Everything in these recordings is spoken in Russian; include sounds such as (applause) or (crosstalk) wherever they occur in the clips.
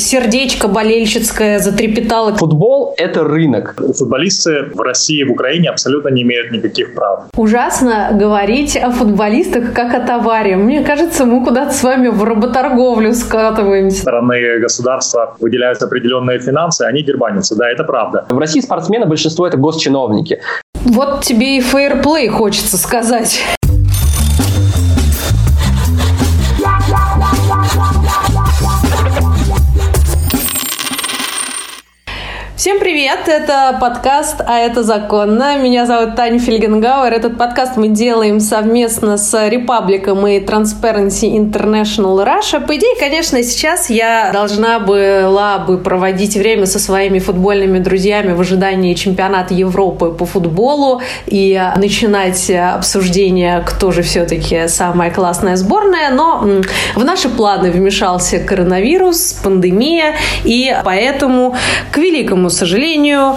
сердечко болельщицкое затрепетало. Футбол – это рынок. Футболисты в России и в Украине абсолютно не имеют никаких прав. Ужасно говорить о футболистах как о товаре. Мне кажется, мы куда-то с вами в работорговлю скатываемся. Со стороны государства выделяются определенные финансы, они дербанятся. Да, это правда. В России спортсмены большинство это госчиновники. Вот тебе и фейерплей хочется сказать. Всем привет! Это подкаст «А это законно». Меня зовут Таня Фельгенгауэр. Этот подкаст мы делаем совместно с Репабликом и Transparency International Russia. По идее, конечно, сейчас я должна была бы проводить время со своими футбольными друзьями в ожидании чемпионата Европы по футболу и начинать обсуждение, кто же все-таки самая классная сборная. Но в наши планы вмешался коронавирус, пандемия, и поэтому, к великому к сожалению,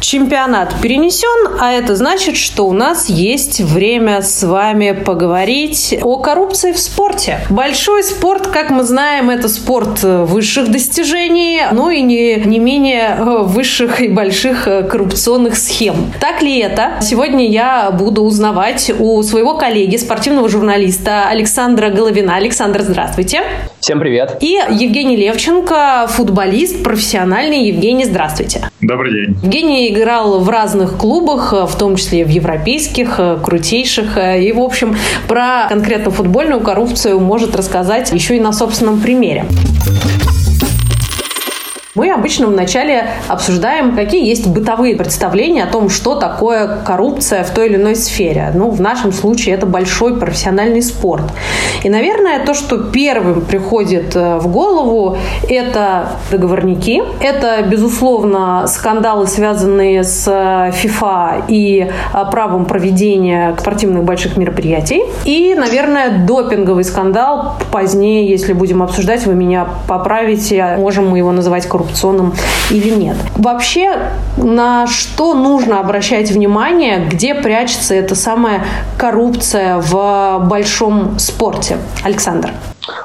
чемпионат перенесен, а это значит, что у нас есть время с вами поговорить о коррупции в спорте. Большой спорт, как мы знаем, это спорт высших достижений, но и не, не менее высших и больших коррупционных схем. Так ли это? Сегодня я буду узнавать у своего коллеги, спортивного журналиста Александра Головина. Александр, здравствуйте. Всем привет. И Евгений Левченко, футболист, профессиональный. Евгений, здравствуйте. Добрый день. Евгений играл в разных клубах, в том числе в европейских, крутейших. И, в общем, про конкретно футбольную коррупцию может рассказать еще и на собственном примере. Мы обычно вначале обсуждаем, какие есть бытовые представления о том, что такое коррупция в той или иной сфере. Ну, в нашем случае это большой профессиональный спорт. И, наверное, то, что первым приходит э, в голову, это договорники. Это, безусловно, скандалы, связанные с FIFA и э, правом проведения спортивных больших мероприятий. И, наверное, допинговый скандал. Позднее, если будем обсуждать, вы меня поправите, можем мы его называть коррупцией коррупционным или нет. Вообще, на что нужно обращать внимание, где прячется эта самая коррупция в большом спорте? Александр.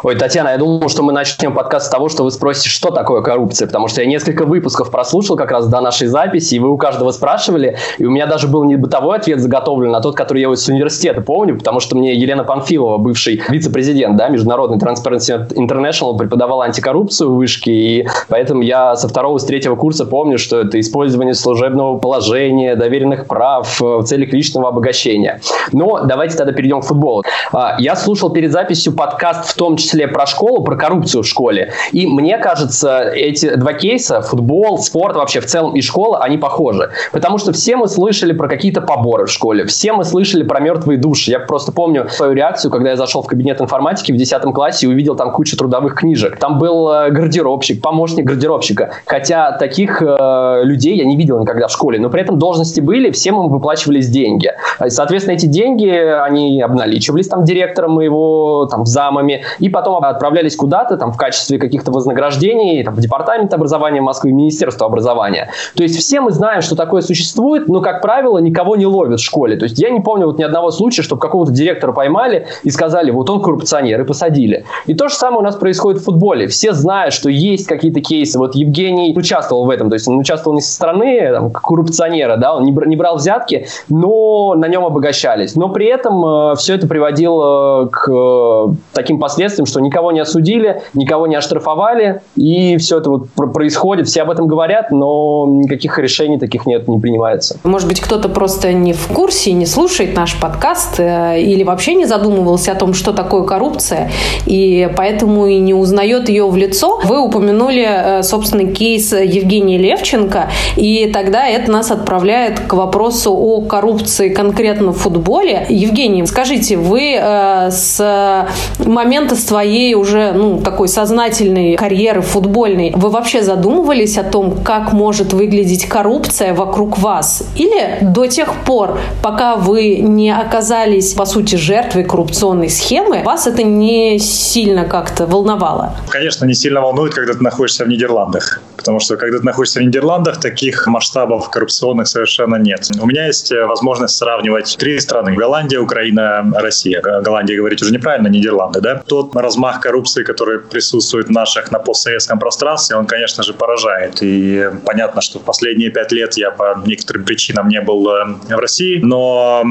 Ой, Татьяна, я думал, что мы начнем подкаст с того, что вы спросите, что такое коррупция, потому что я несколько выпусков прослушал как раз до нашей записи, и вы у каждого спрашивали, и у меня даже был не бытовой ответ заготовлен, а тот, который я из университета помню, потому что мне Елена Панфилова, бывший вице-президент да, Международной Transparency International, преподавала антикоррупцию в вышке, и поэтому я со второго, с третьего курса помню, что это использование служебного положения, доверенных прав в целях личного обогащения. Но давайте тогда перейдем к футболу. А, я слушал перед записью подкаст в том, том числе про школу, про коррупцию в школе. И мне кажется, эти два кейса, футбол, спорт вообще в целом и школа, они похожи. Потому что все мы слышали про какие-то поборы в школе, все мы слышали про мертвые души. Я просто помню свою реакцию, когда я зашел в кабинет информатики в 10 классе и увидел там кучу трудовых книжек. Там был э, гардеробщик, помощник гардеробщика. Хотя таких э, людей я не видел никогда в школе. Но при этом должности были, всем им выплачивались деньги. И, соответственно, эти деньги, они обналичивались там директором моего, там, замами и потом отправлялись куда-то там в качестве каких-то вознаграждений там, в департамент образования Москвы, Министерство образования. То есть все мы знаем, что такое существует, но, как правило, никого не ловят в школе. То есть я не помню вот ни одного случая, чтобы какого-то директора поймали и сказали, вот он коррупционер, и посадили. И то же самое у нас происходит в футболе. Все знают, что есть какие-то кейсы. Вот Евгений участвовал в этом, то есть он участвовал не со стороны там, коррупционера, да, он не, брал взятки, но на нем обогащались. Но при этом э, все это приводило к э, таким последствиям, последствиям, что никого не осудили, никого не оштрафовали, и все это вот происходит, все об этом говорят, но никаких решений таких нет, не принимается. Может быть, кто-то просто не в курсе, не слушает наш подкаст э, или вообще не задумывался о том, что такое коррупция, и поэтому и не узнает ее в лицо. Вы упомянули, э, собственно, кейс Евгения Левченко, и тогда это нас отправляет к вопросу о коррупции конкретно в футболе. Евгений, скажите, вы э, с момента своей уже, ну, такой сознательной карьеры футбольной, вы вообще задумывались о том, как может выглядеть коррупция вокруг вас? Или до тех пор, пока вы не оказались, по сути, жертвой коррупционной схемы, вас это не сильно как-то волновало? Конечно, не сильно волнует, когда ты находишься в Нидерландах. Потому что, когда ты находишься в Нидерландах, таких масштабов коррупционных совершенно нет. У меня есть э, возможность сравнивать три страны. Голландия, Украина, Россия. Голландия говорить уже неправильно, Нидерланды. Да? Тот тот размах коррупции, который присутствует в наших на постсоветском пространстве, он, конечно же, поражает. И понятно, что в последние пять лет я по некоторым причинам не был э, в России, но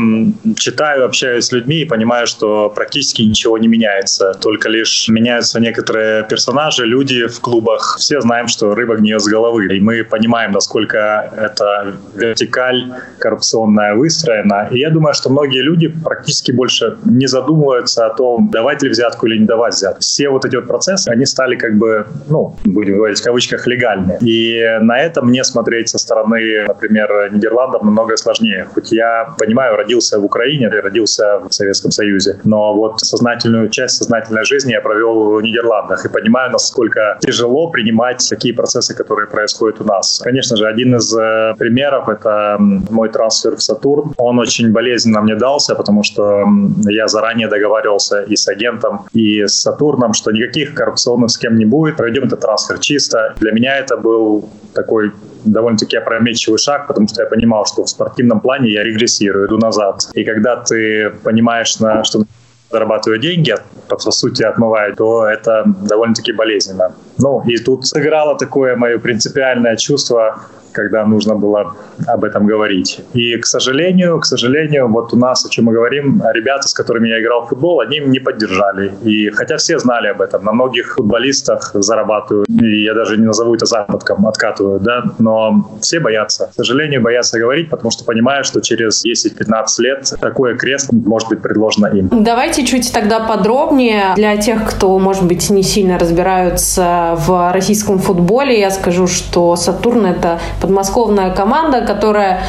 читаю, общаюсь с людьми и понимаю, что практически ничего не меняется. Только лишь меняются некоторые персонажи, люди в клубах. Все знаем, что рыба гниет с головы. И мы понимаем, насколько эта вертикаль коррупционная выстроена. И я думаю, что многие люди практически больше не задумываются о том, давать ли взятку или не давать взятку. Все вот эти вот процессы, они стали как бы, ну, будем говорить в кавычках, легальны. И на это мне смотреть со стороны, например, Нидерландов намного сложнее. Хоть я понимаю, родился в Украине, родился в Советском Союзе, но вот сознательную часть сознательной жизни я провел в Нидерландах и понимаю, насколько тяжело принимать такие процессы, которые происходят у нас. Конечно же, один из э, примеров — это мой трансфер в Сатурн. Он очень болезненно мне дался, потому что я заранее договаривался и с агентом, и с Сатурном, что никаких коррупционных схем не будет, пройдем этот трансфер чисто. Для меня это был такой довольно-таки опрометчивый шаг, потому что я понимал, что в спортивном плане я регрессирую, иду назад. И когда ты понимаешь, на, что зарабатываю деньги, по сути отмываю, то это довольно-таки болезненно. Ну, и тут сыграло такое мое принципиальное чувство когда нужно было об этом говорить. И, к сожалению, к сожалению, вот у нас, о чем мы говорим, ребята, с которыми я играл в футбол, они не поддержали. И хотя все знали об этом, на многих футболистах зарабатывают, и я даже не назову это заработком, откатывают, да, но все боятся. К сожалению, боятся говорить, потому что понимают, что через 10-15 лет такое крест может быть предложено им. Давайте чуть тогда подробнее для тех, кто, может быть, не сильно разбираются в российском футболе. Я скажу, что «Сатурн» — это подмосковная команда, которая,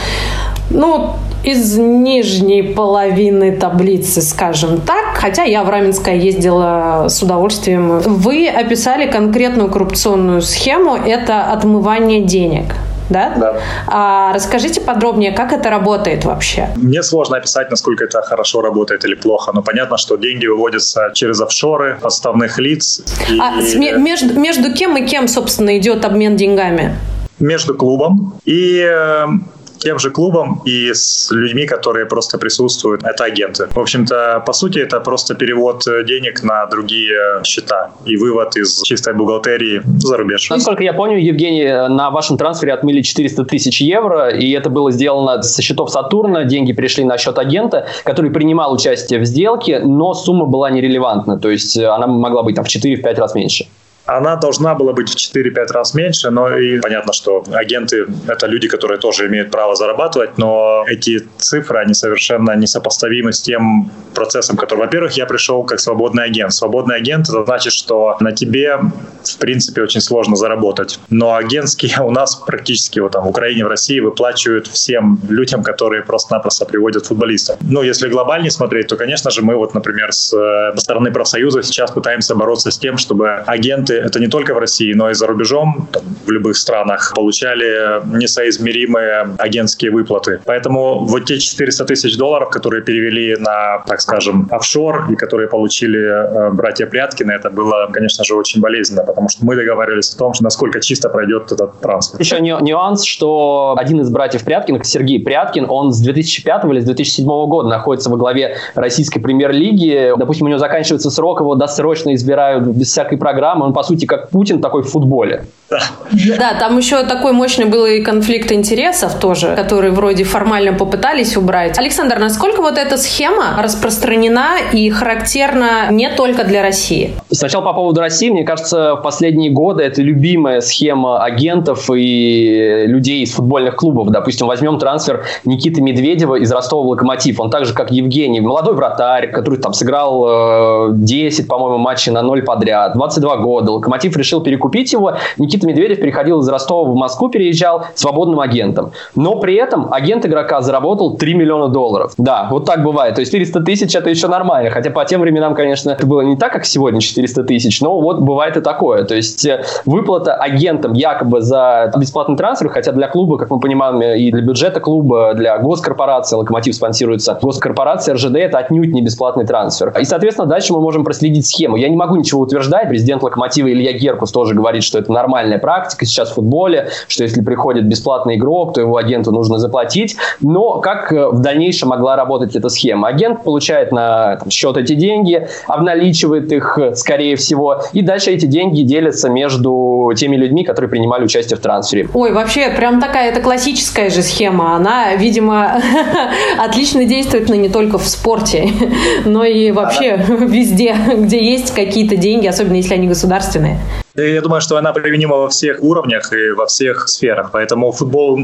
ну, из нижней половины таблицы, скажем так, хотя я в Раменское ездила с удовольствием. Вы описали конкретную коррупционную схему, это отмывание денег да? Да. А, расскажите подробнее, как это работает вообще? Мне сложно описать, насколько это хорошо работает или плохо, но понятно, что деньги выводятся через офшоры подставных лиц. И... А между, между кем и кем, собственно, идет обмен деньгами? между клубом и э, тем же клубом и с людьми, которые просто присутствуют. Это агенты. В общем-то, по сути, это просто перевод денег на другие счета и вывод из чистой бухгалтерии за рубеж. Насколько я помню, Евгений, на вашем трансфере отмыли 400 тысяч евро, и это было сделано со счетов Сатурна. Деньги пришли на счет агента, который принимал участие в сделке, но сумма была нерелевантна. То есть она могла быть там, в 4-5 раз меньше она должна была быть в 4-5 раз меньше, но и понятно, что агенты — это люди, которые тоже имеют право зарабатывать, но эти цифры, они совершенно несопоставимы с тем процессом, который, во-первых, я пришел как свободный агент. Свободный агент — это значит, что на тебе, в принципе, очень сложно заработать. Но агентские у нас практически вот там в Украине, в России выплачивают всем людям, которые просто-напросто приводят футболистов. Ну, если глобальнее смотреть, то, конечно же, мы вот, например, с э, стороны профсоюза сейчас пытаемся бороться с тем, чтобы агенты это не только в России, но и за рубежом, там, в любых странах, получали несоизмеримые агентские выплаты. Поэтому вот те 400 тысяч долларов, которые перевели на, так скажем, офшор и которые получили э, братья Пряткины, это было, конечно же, очень болезненно, потому что мы договаривались о том, насколько чисто пройдет этот трансфер. Еще нюанс, что один из братьев Пряткиных, Сергей Пряткин, он с 2005 или с 2007 года находится во главе российской премьер-лиги. Допустим, у него заканчивается срок, его досрочно избирают без всякой программы. Он, по сути, как Путин такой в футболе. Да, там еще такой мощный был и конфликт интересов тоже, который вроде формально попытались убрать. Александр, насколько вот эта схема распространена и характерна не только для России? Сначала по поводу России, мне кажется, в последние годы это любимая схема агентов и людей из футбольных клубов. Допустим, возьмем трансфер Никиты Медведева из Ростова в Локомотив. Он так же, как Евгений, молодой вратарь, который там сыграл 10, э, по-моему, матчей на ноль подряд, 22 года. Локомотив решил перекупить его. Никита Медведев переходил из Ростова в Москву, переезжал свободным агентом. Но при этом агент игрока заработал 3 миллиона долларов. Да, вот так бывает. То есть 400 тысяч это еще нормально. Хотя по тем временам, конечно, это было не так, как сегодня 400 тысяч, но вот бывает и такое. То есть э, выплата агентам якобы за бесплатный трансфер, хотя для клуба, как мы понимаем, и для бюджета клуба, для госкорпорации, Локомотив спонсируется госкорпорация РЖД, это отнюдь не бесплатный трансфер. И, соответственно, дальше мы можем проследить схему. Я не могу ничего утверждать. Президент Локомотива Илья Геркус тоже говорит, что это нормальная практика сейчас в футболе, что если приходит бесплатный игрок, то его агенту нужно заплатить. Но как э, в дальнейшем могла работать эта схема? Агент получает на там, счет эти деньги, обналичивает их, э, скорее всего, и дальше эти деньги делятся между теми людьми, которые принимали участие в трансфере. Ой, вообще, прям такая, это классическая же схема. Она, видимо, (laughs) отлично действует но не только в спорте, (laughs) но и вообще (laughs) везде, где есть какие-то деньги, особенно если они государственные. Testament Я думаю, что она применима во всех уровнях и во всех сферах. Поэтому футбол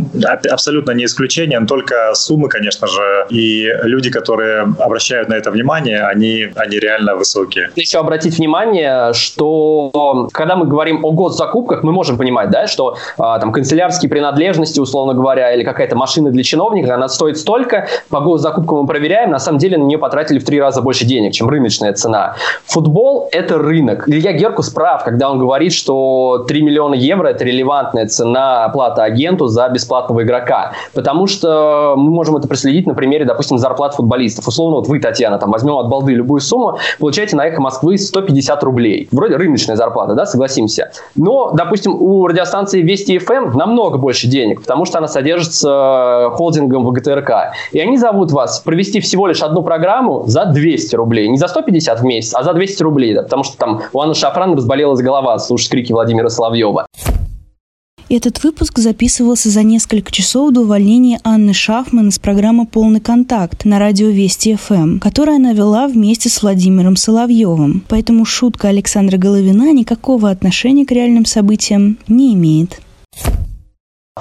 абсолютно не исключение, но только суммы, конечно же, и люди, которые обращают на это внимание, они, они реально высокие. Еще обратить внимание, что когда мы говорим о госзакупках, мы можем понимать, да, что а, там канцелярские принадлежности, условно говоря, или какая-то машина для чиновника, она стоит столько, по госзакупкам мы проверяем, на самом деле на нее потратили в три раза больше денег, чем рыночная цена. Футбол – это рынок. Илья Геркус прав, когда он говорит, говорит, что 3 миллиона евро – это релевантная цена оплаты агенту за бесплатного игрока. Потому что мы можем это проследить на примере, допустим, зарплат футболистов. Условно, вот вы, Татьяна, там возьмем от балды любую сумму, получаете на эхо Москвы 150 рублей. Вроде рыночная зарплата, да, согласимся. Но, допустим, у радиостанции Вести ФМ намного больше денег, потому что она содержится холдингом ВГТРК. И они зовут вас провести всего лишь одну программу за 200 рублей. Не за 150 в месяц, а за 200 рублей. Да, потому что там у Анны Шафран разболелась голова слушать крики Владимира Соловьева. Этот выпуск записывался за несколько часов до увольнения Анны Шафман из программы «Полный контакт» на радио Вести ФМ, которую она вела вместе с Владимиром Соловьевым. Поэтому шутка Александра Головина никакого отношения к реальным событиям не имеет.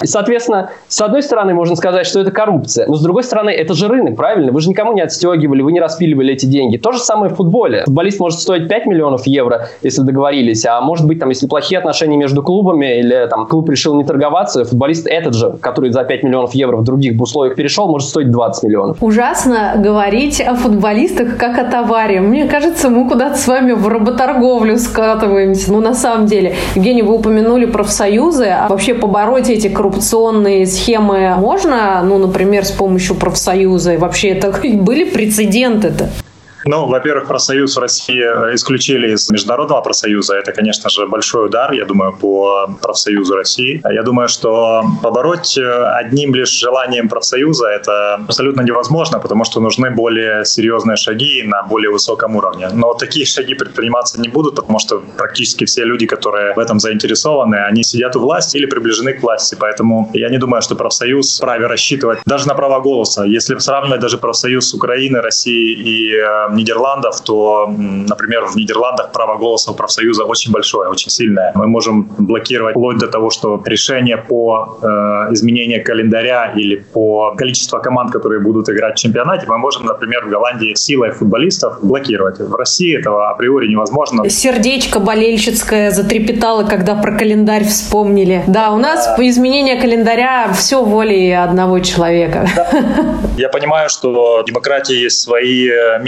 И, соответственно, с одной стороны, можно сказать, что это коррупция, но с другой стороны, это же рынок, правильно? Вы же никому не отстегивали, вы не распиливали эти деньги. То же самое в футболе. Футболист может стоить 5 миллионов евро, если договорились, а может быть, там, если плохие отношения между клубами или там клуб решил не торговаться, футболист этот же, который за 5 миллионов евро в других условиях перешел, может стоить 20 миллионов. Ужасно говорить о футболистах как о товаре. Мне кажется, мы куда-то с вами в работорговлю скатываемся. Ну, на самом деле, Евгений, вы упомянули профсоюзы, а вообще побороть эти коррупционные схемы можно, ну, например, с помощью профсоюза? И вообще это (laughs) были прецеденты-то? Ну, во-первых, профсоюз в России исключили из Международного профсоюза. Это, конечно же, большой удар, я думаю, по профсоюзу России. Я думаю, что побороть одним лишь желанием профсоюза это абсолютно невозможно, потому что нужны более серьезные шаги на более высоком уровне. Но такие шаги предприниматься не будут, потому что практически все люди, которые в этом заинтересованы, они сидят у власти или приближены к власти. Поэтому я не думаю, что профсоюз вправе рассчитывать даже на право голоса. Если сравнивать даже профсоюз Украины, России и э, Нидерландов, то, например, в Нидерландах право голоса у профсоюза очень большое, очень сильное. Мы можем блокировать вплоть до того, что решение по э, изменению календаря или по количеству команд, которые будут играть в чемпионате, мы можем, например, в Голландии силой футболистов блокировать. В России этого априори невозможно. Сердечко болельщицкое затрепетало, когда про календарь вспомнили. Да, у нас по изменению календаря все волей одного человека. Да. Я понимаю, что демократии есть свои э,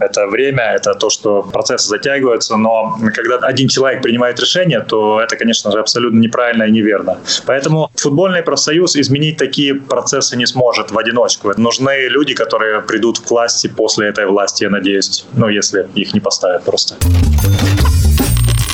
это время, это то, что процессы затягиваются, но когда один человек принимает решение, то это, конечно же, абсолютно неправильно и неверно. Поэтому футбольный профсоюз изменить такие процессы не сможет в одиночку. Нужны люди, которые придут к власти после этой власти, я надеюсь, ну, если их не поставят просто.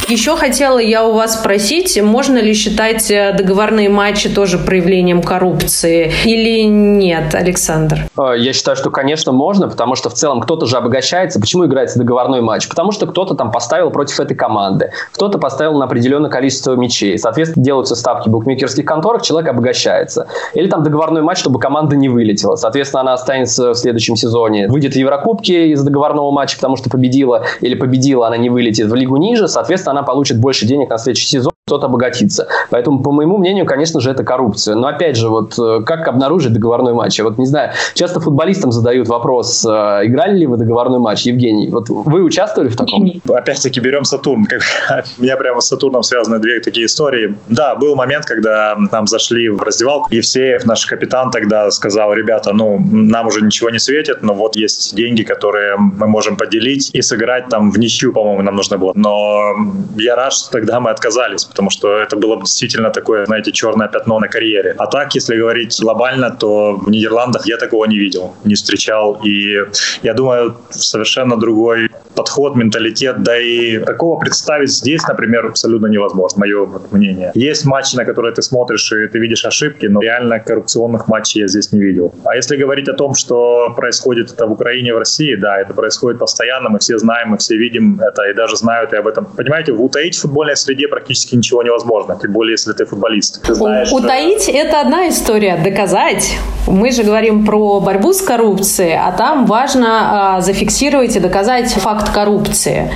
Еще хотела я у вас спросить, можно ли считать э, договорные матчи тоже проявлением коррупции или нет, Александр? Э, я считаю, что, конечно, можно, потому что в целом кто-то же обогащается. Почему играется договорной матч? Потому что кто-то там поставил против этой команды, кто-то поставил на определенное количество мячей. Соответственно, делаются ставки в букмекерских конторах, человек обогащается. Или там договорной матч, чтобы команда не вылетела. Соответственно, она останется в следующем сезоне. Выйдет в Еврокубки из договорного матча, потому что победила или победила, она не вылетит в лигу ниже. Соответственно, она получит больше денег на следующий сезон, кто-то обогатится. Поэтому, по моему мнению, конечно же, это коррупция. Но опять же, вот э, как обнаружить договорной матч? Я вот не знаю, часто футболистам задают вопрос, э, играли ли вы договорной матч, Евгений? Вот вы участвовали в таком? Опять-таки берем Сатурн. (laughs) У меня прямо с Сатурном связаны две такие истории. Да, был момент, когда нам зашли в раздевалку, Евсеев, наш капитан, тогда сказал, ребята, ну, нам уже ничего не светит, но вот есть деньги, которые мы можем поделить и сыграть там в ничью, по-моему, нам нужно было. Но я рад, что тогда мы отказались потому что это было действительно такое, знаете, черное пятно на карьере. А так, если говорить глобально, то в Нидерландах я такого не видел, не встречал. И я думаю, совершенно другой подход, менталитет, да и такого представить здесь, например, абсолютно невозможно, мое мнение. Есть матчи, на которые ты смотришь и ты видишь ошибки, но реально коррупционных матчей я здесь не видел. А если говорить о том, что происходит это в Украине, в России, да, это происходит постоянно, мы все знаем, мы все видим это и даже знают и об этом. Понимаете, утаить в футбольной среде практически ничего невозможно, тем более, если ты футболист. Ты знаешь, утаить – это одна история, доказать. Мы же говорим про борьбу с коррупцией, а там важно а, зафиксировать и доказать факт коррупции.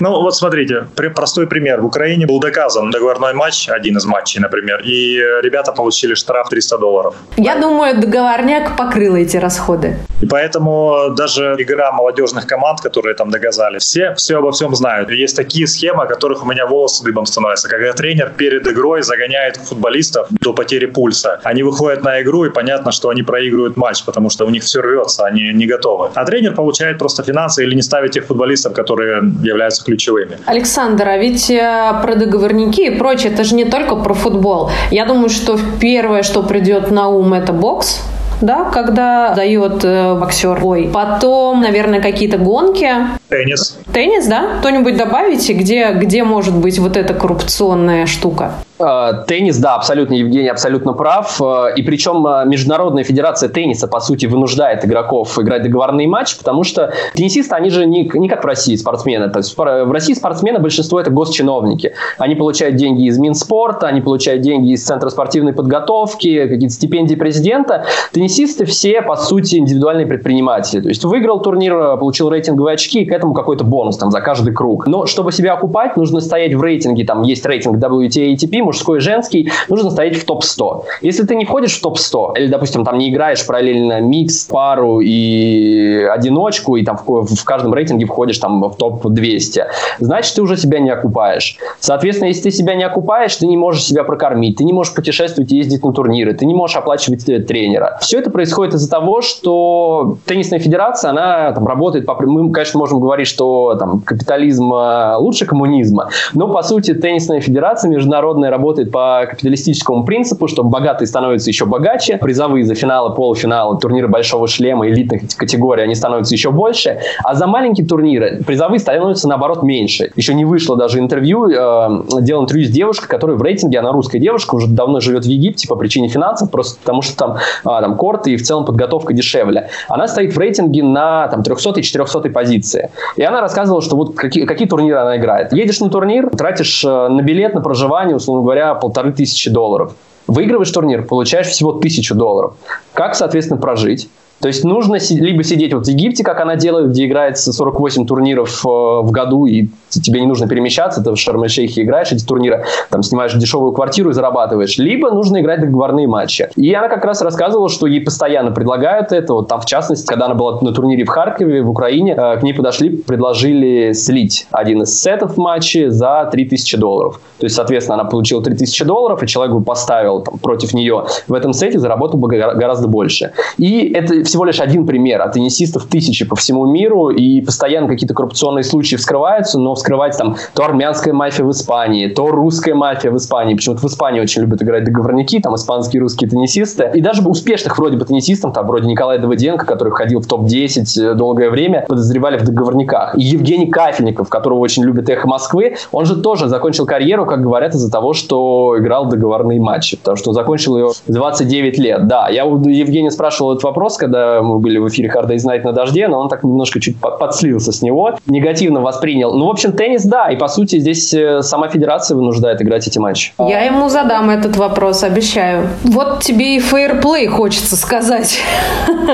Ну, вот смотрите, простой пример. В Украине был доказан договорной матч, один из матчей, например, и ребята получили штраф 300 долларов. Я думаю, договорняк покрыл эти расходы. И поэтому даже игра молодежных команд, которые там доказали, все все обо всем знают. Есть такие схемы, о которых у меня волосы дыбом становятся. Когда тренер перед игрой загоняет футболистов до потери пульса. Они выходят на игру, и понятно, что они проигрывают матч, потому что у них все рвется, они не готовы. А тренер получает просто финансы или не ставит тех футболистов, которые являются ключевыми. Александр, а ведь э, про договорники и прочее, это же не только про футбол. Я думаю, что первое, что придет на ум, это бокс да, когда дает э, боксер бой. Потом, наверное, какие-то гонки. Теннис. Теннис, да? Кто-нибудь добавите, где, где может быть вот эта коррупционная штука? Э, теннис, да, абсолютно, Евгений абсолютно прав. Э, и причем э, Международная федерация тенниса, по сути, вынуждает игроков играть договорные матчи, потому что теннисисты, они же не, не как в России спортсмены. То есть в России спортсмены большинство это госчиновники. Они получают деньги из Минспорта, они получают деньги из Центра спортивной подготовки, какие-то стипендии президента. Теннисисты все, по сути, индивидуальные предприниматели. То есть выиграл турнир, получил рейтинговые очки, и к этому какой-то бонус там за каждый круг. Но чтобы себя окупать, нужно стоять в рейтинге, там есть рейтинг WTA ATP, мужской и женский, нужно стоять в топ-100. Если ты не входишь в топ-100, или, допустим, там не играешь параллельно микс, пару и одиночку, и там в, в каждом рейтинге входишь там в топ-200, значит, ты уже себя не окупаешь. Соответственно, если ты себя не окупаешь, ты не можешь себя прокормить, ты не можешь путешествовать и ездить на турниры, ты не можешь оплачивать э, тренера. Все это происходит из-за того, что теннисная федерация, она там работает по... Мы, конечно, можем говорить, что там капитализм э, лучше коммунизма, но, по сути, теннисная федерация международная работает по капиталистическому принципу, что богатые становятся еще богаче, призовые за финалы, полуфиналы, турниры большого шлема, элитных категорий, они становятся еще больше, а за маленькие турниры призовые становятся, наоборот, меньше. Еще не вышло даже интервью, э, делал интервью с девушкой, которая в рейтинге, она русская девушка, уже давно живет в Египте по причине финансов, просто потому что там, а, там корты и в целом подготовка дешевле. Она стоит в рейтинге на там, 300 и 400 позиции. И она рассказывала, что вот какие, какие турниры она играет. Едешь на турнир, тратишь э, на билет, на проживание, условно говоря, полторы тысячи долларов. Выигрываешь турнир, получаешь всего тысячу долларов. Как, соответственно, прожить? То есть нужно либо сидеть вот в Египте, как она делает, где играется 48 турниров э, в году, и тебе не нужно перемещаться, ты в Шарм-эль-Шейхе играешь эти турниры, там снимаешь дешевую квартиру и зарабатываешь, либо нужно играть договорные матчи. И она как раз рассказывала, что ей постоянно предлагают это, вот там в частности, когда она была на турнире в Харькове, в Украине, э, к ней подошли, предложили слить один из сетов матча за 3000 долларов. То есть, соответственно, она получила 3000 долларов, и человек бы поставил там, против нее в этом сете, заработал бы гораздо больше. И это всего лишь один пример. А теннисистов тысячи по всему миру, и постоянно какие-то коррупционные случаи вскрываются, но вскрывать там то армянская мафия в Испании, то русская мафия в Испании. Почему-то в Испании очень любят играть договорники, там испанские русские теннисисты. И даже успешных вроде бы теннисистов, там вроде Николая Давыденко, который входил в топ-10 э, долгое время, подозревали в договорниках. И Евгений Кафельников, которого очень любит эхо Москвы, он же тоже закончил карьеру, как говорят, из-за того, что играл договорные матчи, потому что он закончил ее 29 лет. Да, я у Евгения спрашивал этот вопрос, когда когда мы были в эфире Hard Day's Night на дожде, но он так немножко чуть подслился с него, негативно воспринял. Ну, в общем, теннис, да, и по сути здесь э, сама федерация вынуждает играть эти матчи. Я ему задам этот вопрос, обещаю. Вот тебе и фейерплей хочется сказать. (laughs)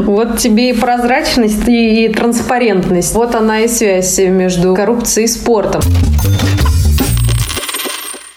Вот тебе и прозрачность, и транспарентность. Вот она и связь между коррупцией и спортом.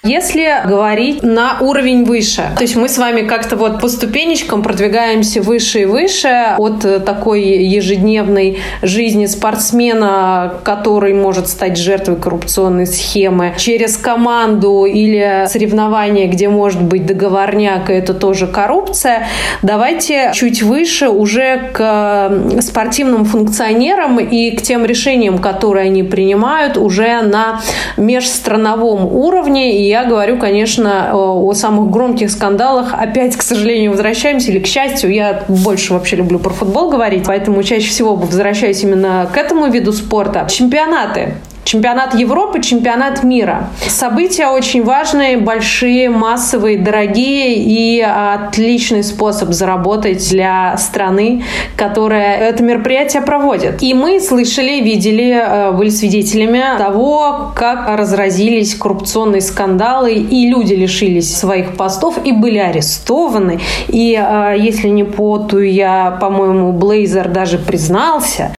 Если говорить на уровень выше, то есть мы с вами как-то вот по ступенечкам продвигаемся выше и выше от такой ежедневной жизни спортсмена, который может стать жертвой коррупционной схемы, через команду или соревнования, где может быть договорняк, и это тоже коррупция. Давайте чуть выше уже к спортивным функционерам и к тем решениям, которые они принимают уже на межстрановом уровне. И я говорю, конечно, о самых громких скандалах. Опять, к сожалению, возвращаемся, или к счастью, я больше вообще люблю про футбол говорить, поэтому чаще всего возвращаюсь именно к этому виду спорта. Чемпионаты. Чемпионат Европы, чемпионат мира. События очень важные, большие, массовые, дорогие и отличный способ заработать для страны, которая это мероприятие проводит. И мы слышали, видели, э, были свидетелями того, как разразились коррупционные скандалы, и люди лишились своих постов и были арестованы. И э, если не поту, я, по-моему, Блейзер даже признался,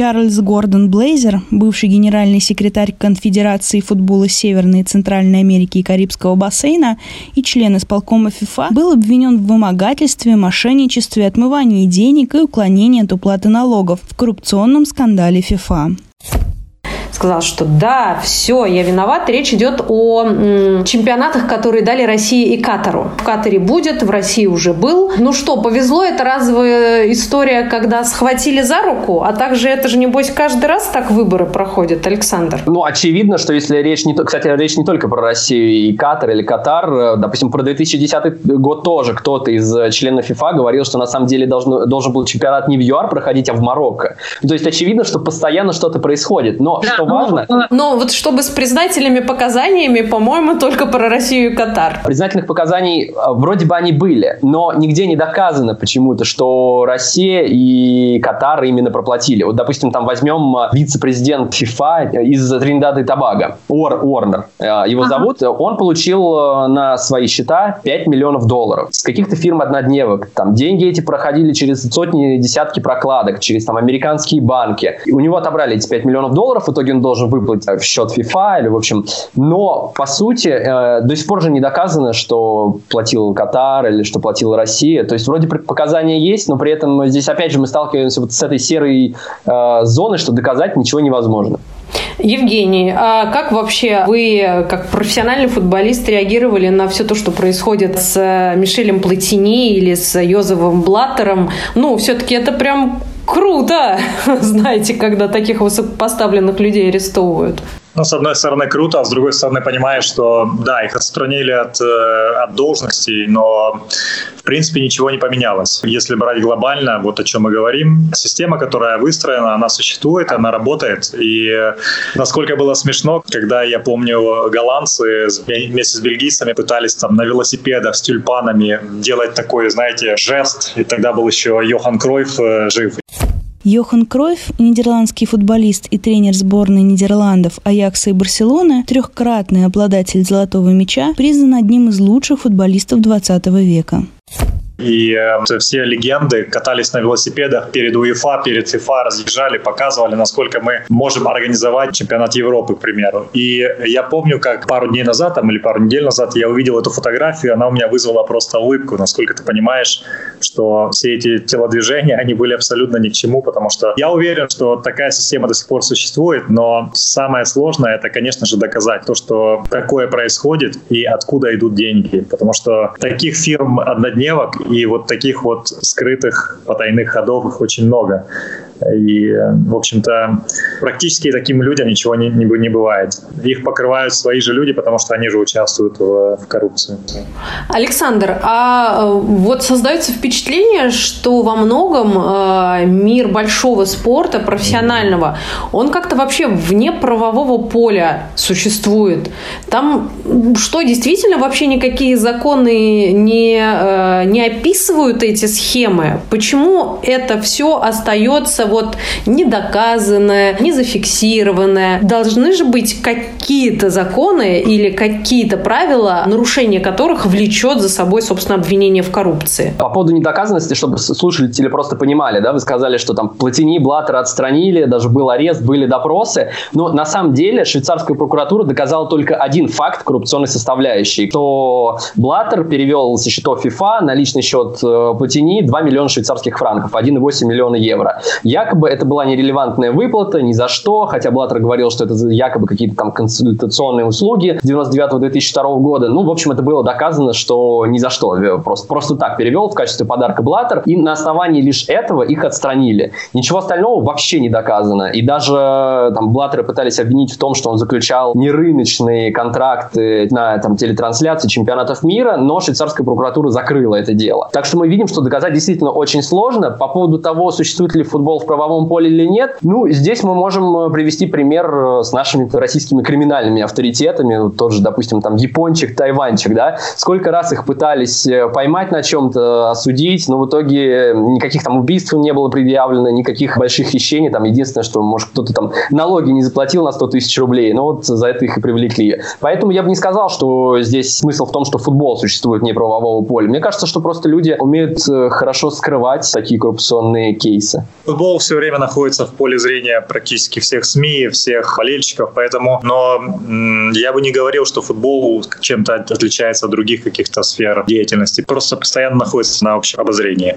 Чарльз Гордон Блейзер, бывший генеральный секретарь Конфедерации футбола Северной и Центральной Америки и Карибского бассейна и член исполкома ФИФА, был обвинен в вымогательстве, мошенничестве, отмывании денег и уклонении от уплаты налогов в коррупционном скандале ФИФА сказал, что да, все, я виноват. Речь идет о м, чемпионатах, которые дали России и Катару. В Катаре будет, в России уже был. Ну что, повезло, это разовая история, когда схватили за руку, а также это же, небось, каждый раз так выборы проходят, Александр. Ну, очевидно, что если речь не... Кстати, речь не только про Россию и Катар или Катар, допустим, про 2010 год тоже кто-то из членов ФИФА говорил, что на самом деле должен, должен был чемпионат не в ЮАР проходить, а в Марокко. То есть очевидно, что постоянно что-то происходит. Но да, что важно. Но, но вот чтобы с признательными показаниями, по-моему, только про Россию и Катар. Признательных показаний а, вроде бы они были, но нигде не доказано почему-то, что Россия и Катар именно проплатили. Вот, допустим, там возьмем а, вице-президент ФИФА из Тринидада и Тобаго, Уор, Уорнер, а, его ага. зовут. Он получил на свои счета 5 миллионов долларов с каких-то фирм однодневок. Там деньги эти проходили через сотни, десятки прокладок, через там американские банки. И у него отобрали эти 5 миллионов долларов, в итоге он должен выплатить в счет FIFA или, в общем, но, по сути, э, до сих пор же не доказано, что платил Катар или что платила Россия. То есть, вроде показания есть, но при этом здесь, опять же, мы сталкиваемся вот с этой серой э, зоной, что доказать ничего невозможно. Евгений, а как вообще вы, как профессиональный футболист, реагировали на все то, что происходит с Мишелем Платини или с Йозефом Блаттером? Ну, все-таки это прям круто, (laughs) знаете, когда таких высокопоставленных людей арестовывают. Ну, с одной стороны, круто, а с другой стороны, понимаешь, что, да, их отстранили от, э, от должностей, но, в принципе, ничего не поменялось. Если брать глобально, вот о чем мы говорим, система, которая выстроена, она существует, она работает. И насколько было смешно, когда, я помню, голландцы вместе с бельгийцами пытались там на велосипедах с тюльпанами делать такой, знаете, жест, и тогда был еще Йохан Кройф э, жив. Йохан Кройф, нидерландский футболист и тренер сборной Нидерландов, Аякса и Барселоны, трехкратный обладатель золотого мяча, признан одним из лучших футболистов 20 века. И э, все легенды катались на велосипедах перед УЕФА, перед ФИФА, разъезжали, показывали, насколько мы можем организовать чемпионат Европы, к примеру. И я помню, как пару дней назад, там, или пару недель назад я увидел эту фотографию, она у меня вызвала просто улыбку, насколько ты понимаешь, что все эти телодвижения, они были абсолютно ни к чему, потому что я уверен, что такая система до сих пор существует, но самое сложное это, конечно же, доказать то, что такое происходит и откуда идут деньги, потому что таких фирм однодневок и вот таких вот скрытых потайных ходов их очень много. И, в общем-то, практически таким людям ничего не, не, не бывает. Их покрывают свои же люди, потому что они же участвуют в, в коррупции. Александр, а э, вот создается впечатление, что во многом э, мир большого спорта, профессионального, он как-то вообще вне правового поля существует. Там что, действительно вообще никакие законы не, э, не описывают эти схемы? Почему это все остается вот недоказанное, не зафиксированное. Должны же быть какие-то законы или какие-то правила, нарушение которых влечет за собой, собственно, обвинение в коррупции. По поводу недоказанности, чтобы слушатели просто понимали, да, вы сказали, что там Платини, Блаттера отстранили, даже был арест, были допросы. Но на самом деле швейцарская прокуратура доказала только один факт коррупционной составляющей, что Блаттер перевел со счетов ФИФА на личный счет э, Платини 2 миллиона швейцарских франков, 1,8 миллиона евро. Якобы это была нерелевантная выплата, ни за что, хотя Блаттер говорил, что это якобы какие-то там консультационные услуги 99-2002 года. Ну, в общем, это было доказано, что ни за что. Э, просто, просто так перевел в качестве подарка Блаттер, и на основании лишь этого их отстранили. Ничего остального вообще не доказано. И даже э, там Блаттера пытались обвинить в том, что он заключал нерыночные контракты на там, телетрансляции чемпионатов мира, но швейцарская прокуратура закрыла это дело. Так что мы видим, что доказать действительно очень сложно. По поводу того, существует ли футбол в правовом поле или нет, ну, здесь мы можем э, привести пример э, с нашими российскими криминальными авторитетами. Вот тот же, допустим, там Япончик, Тайванчик, да? Сколько раз их пытались поймать на чем-то, осудить, но в итоге никаких там убийств не было предъявлено, никаких больших хищений. Там единственное, что, может, кто-то там налоги не заплатил на 100 тысяч рублей, но вот за это их и привлекли. Поэтому я бы не сказал, что здесь смысл в том, что футбол существует не правового поля. Мне кажется, что просто люди умеют э, хорошо скрывать такие коррупционные кейсы. Футбол все время находится в поле зрения практически всех СМИ, всех болельщиков, поэтому, но я бы не говорил, что футбол чем-то отличается от других каких-то сфер деятельности, просто постоянно находится на общем обозрении.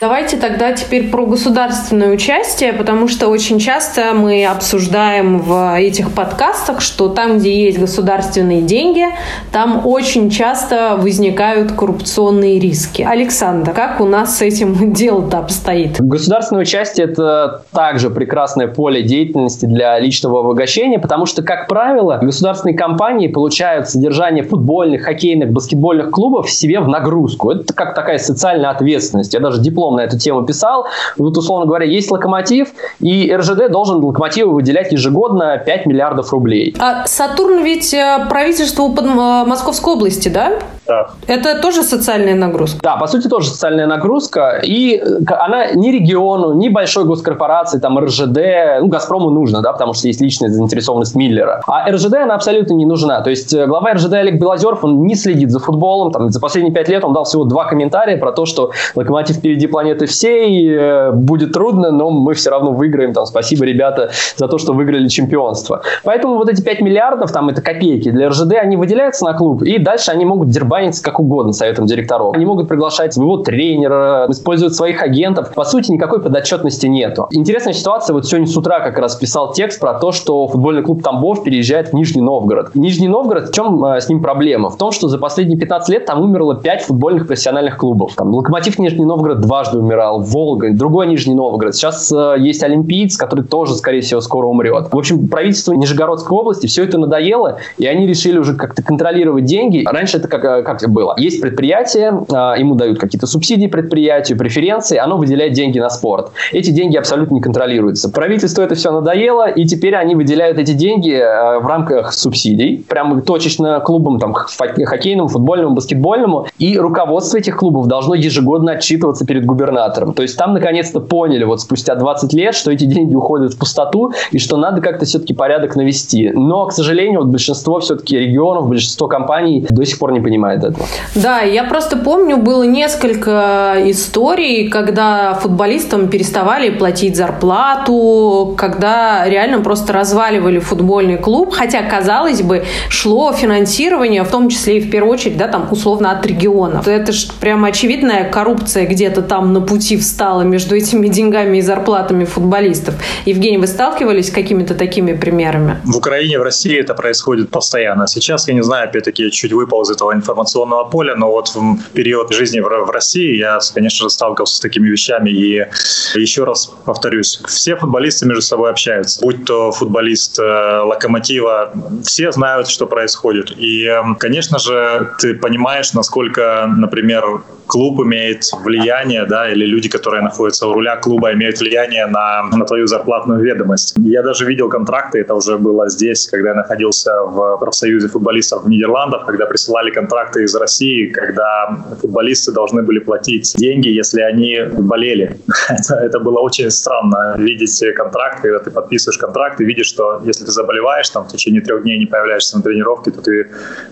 Давайте тогда теперь про государственное участие, потому что очень часто мы обсуждаем в этих подкастах, что там, где есть государственные деньги, там очень часто возникают коррупционные риски. Александр, как у нас с этим (laughs) дело-то обстоит? Государственное участие – это также прекрасное поле деятельности для личного обогащения, потому что, как правило, государственные компании получают содержание футбольных, хоккейных, баскетбольных клубов себе в нагрузку. Это как такая социальная ответственность. Я даже диплом диплом на эту тему писал. Вот, условно говоря, есть локомотив, и РЖД должен локомотиву выделять ежегодно 5 миллиардов рублей. А Сатурн ведь э, правительство под Московской области, да? Да. Это тоже социальная нагрузка? Да, по сути, тоже социальная нагрузка. И э, она ни региону, ни большой госкорпорации, там, РЖД, ну, Газпрому нужно, да, потому что есть личная заинтересованность Миллера. А РЖД она абсолютно не нужна. То есть э, глава РЖД Олег Белозеров, он не следит за футболом. Там, за последние пять лет он дал всего два комментария про то, что Локомотив впереди планеты всей, э, будет трудно, но мы все равно выиграем. Там, спасибо, ребята, за то, что выиграли чемпионство. Поэтому вот эти 5 миллиардов, там, это копейки для РЖД, они выделяются на клуб, и дальше они могут дербаниться как угодно советом директоров. Они могут приглашать своего тренера, использовать своих агентов. По сути, никакой подотчетности нету. Интересная ситуация, вот сегодня с утра как раз писал текст про то, что футбольный клуб Тамбов переезжает в Нижний Новгород. Нижний Новгород, в чем э, с ним проблема? В том, что за последние 15 лет там умерло 5 футбольных профессиональных клубов. Там Локомотив Нижний Новгород дважды умирал, Волга, другой Нижний Новгород. Сейчас э, есть Олимпиец, который тоже, скорее всего, скоро умрет. В общем, правительству Нижегородской области все это надоело, и они решили уже как-то контролировать деньги. Раньше это как, э, как было? Есть предприятие, э, ему дают какие-то субсидии предприятию, преференции, оно выделяет деньги на спорт. Эти деньги абсолютно не контролируются. Правительству это все надоело, и теперь они выделяют эти деньги э, в рамках субсидий, прямо точечно клубам там, хоккейному, футбольному, баскетбольному, и руководство этих клубов должно ежегодно отчитываться перед губернатором. То есть там наконец-то поняли вот спустя 20 лет, что эти деньги уходят в пустоту и что надо как-то все-таки порядок навести. Но, к сожалению, вот большинство все-таки регионов, большинство компаний до сих пор не понимает этого. Да, я просто помню, было несколько историй, когда футболистам переставали платить зарплату, когда реально просто разваливали футбольный клуб, хотя, казалось бы, шло финансирование, в том числе и в первую очередь, да, там, условно, от регионов. Это же прямо очевидная коррупция где-то там на пути встала между этими деньгами и зарплатами футболистов. Евгений, вы сталкивались с какими-то такими примерами? В Украине, в России это происходит постоянно. Сейчас, я не знаю, опять-таки, я чуть выпал из этого информационного поля, но вот в период жизни в России я, конечно же, сталкивался с такими вещами. И еще раз повторюсь, все футболисты между собой общаются. Будь то футболист э, Локомотива, все знают, что происходит. И, эм, конечно же, ты понимаешь, насколько, например, клуб имеет влияние, да, или люди, которые находятся у руля клуба, имеют влияние на, на твою зарплатную ведомость. Я даже видел контракты, это уже было здесь, когда я находился в профсоюзе футболистов в Нидерландах, когда присылали контракты контракты из России, когда футболисты должны были платить деньги, если они болели. (laughs) это, это было очень странно видеть контракт, когда ты подписываешь контракт и видишь, что если ты заболеваешь, там в течение трех дней не появляешься на тренировке, то ты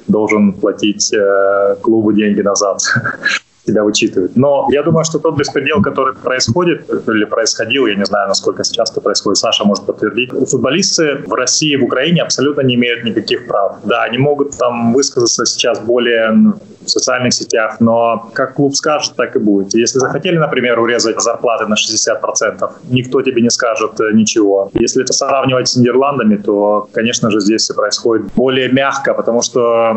должен платить э, клубу деньги назад. (laughs) тебя учитывают. Но я думаю, что тот беспредел, который происходит или происходил, я не знаю, насколько сейчас это происходит, Саша может подтвердить, футболисты в России в Украине абсолютно не имеют никаких прав. Да, они могут там высказаться сейчас более в социальных сетях, но как клуб скажет, так и будет. Если захотели, например, урезать зарплаты на 60%, никто тебе не скажет э, ничего. Если это сравнивать с Нидерландами, то, конечно же, здесь все происходит более мягко, потому что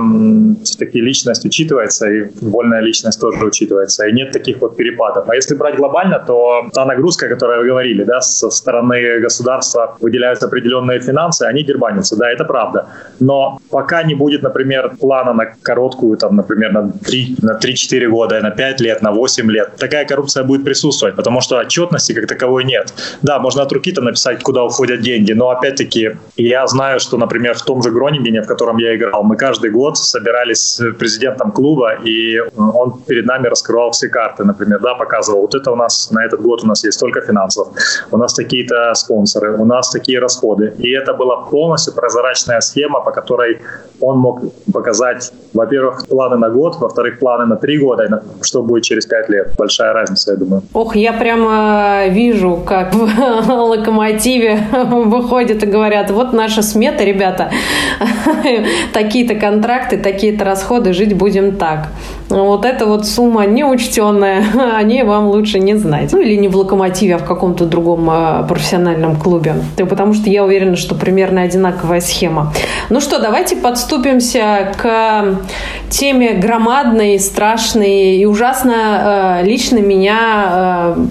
все-таки личность учитывается, и футбольная личность тоже учитывается, и нет таких вот перепадов. А если брать глобально, то та нагрузка, о которой вы говорили, да, со стороны государства выделяются определенные финансы, они дербанятся, да, это правда. Но пока не будет, например, плана на короткую, там, например, на на 3, на 3-4 года, на 5 лет, на 8 лет. Такая коррупция будет присутствовать, потому что отчетности как таковой нет. Да, можно от руки-то написать, куда уходят деньги, но опять-таки я знаю, что, например, в том же Гронингене, в котором я играл, мы каждый год собирались с президентом клуба, и он перед нами раскрывал все карты, например, да, показывал, вот это у нас на этот год у нас есть столько финансов, у нас такие-то спонсоры, у нас такие расходы. И это была полностью прозрачная схема, по которой он мог показать, во-первых, планы на год, во-вторых, планы на три года, что будет через пять лет. Большая разница, я думаю. Ох, я прямо вижу, как (laughs) в локомотиве выходят и говорят, вот наша смета, ребята, (laughs) такие-то контракты, такие-то расходы, жить будем так. Вот эта вот сумма неучтенная, (laughs) о ней вам лучше не знать. Ну или не в локомотиве, а в каком-то другом а, профессиональном клубе. Потому что я уверена, что примерно одинаковая схема. Ну что, давайте подступимся к теме грамотности громадный, страшный и ужасно э, лично меня э,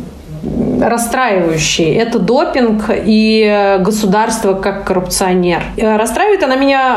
расстраивающий. Это допинг и государство как коррупционер. Э, расстраивает она меня,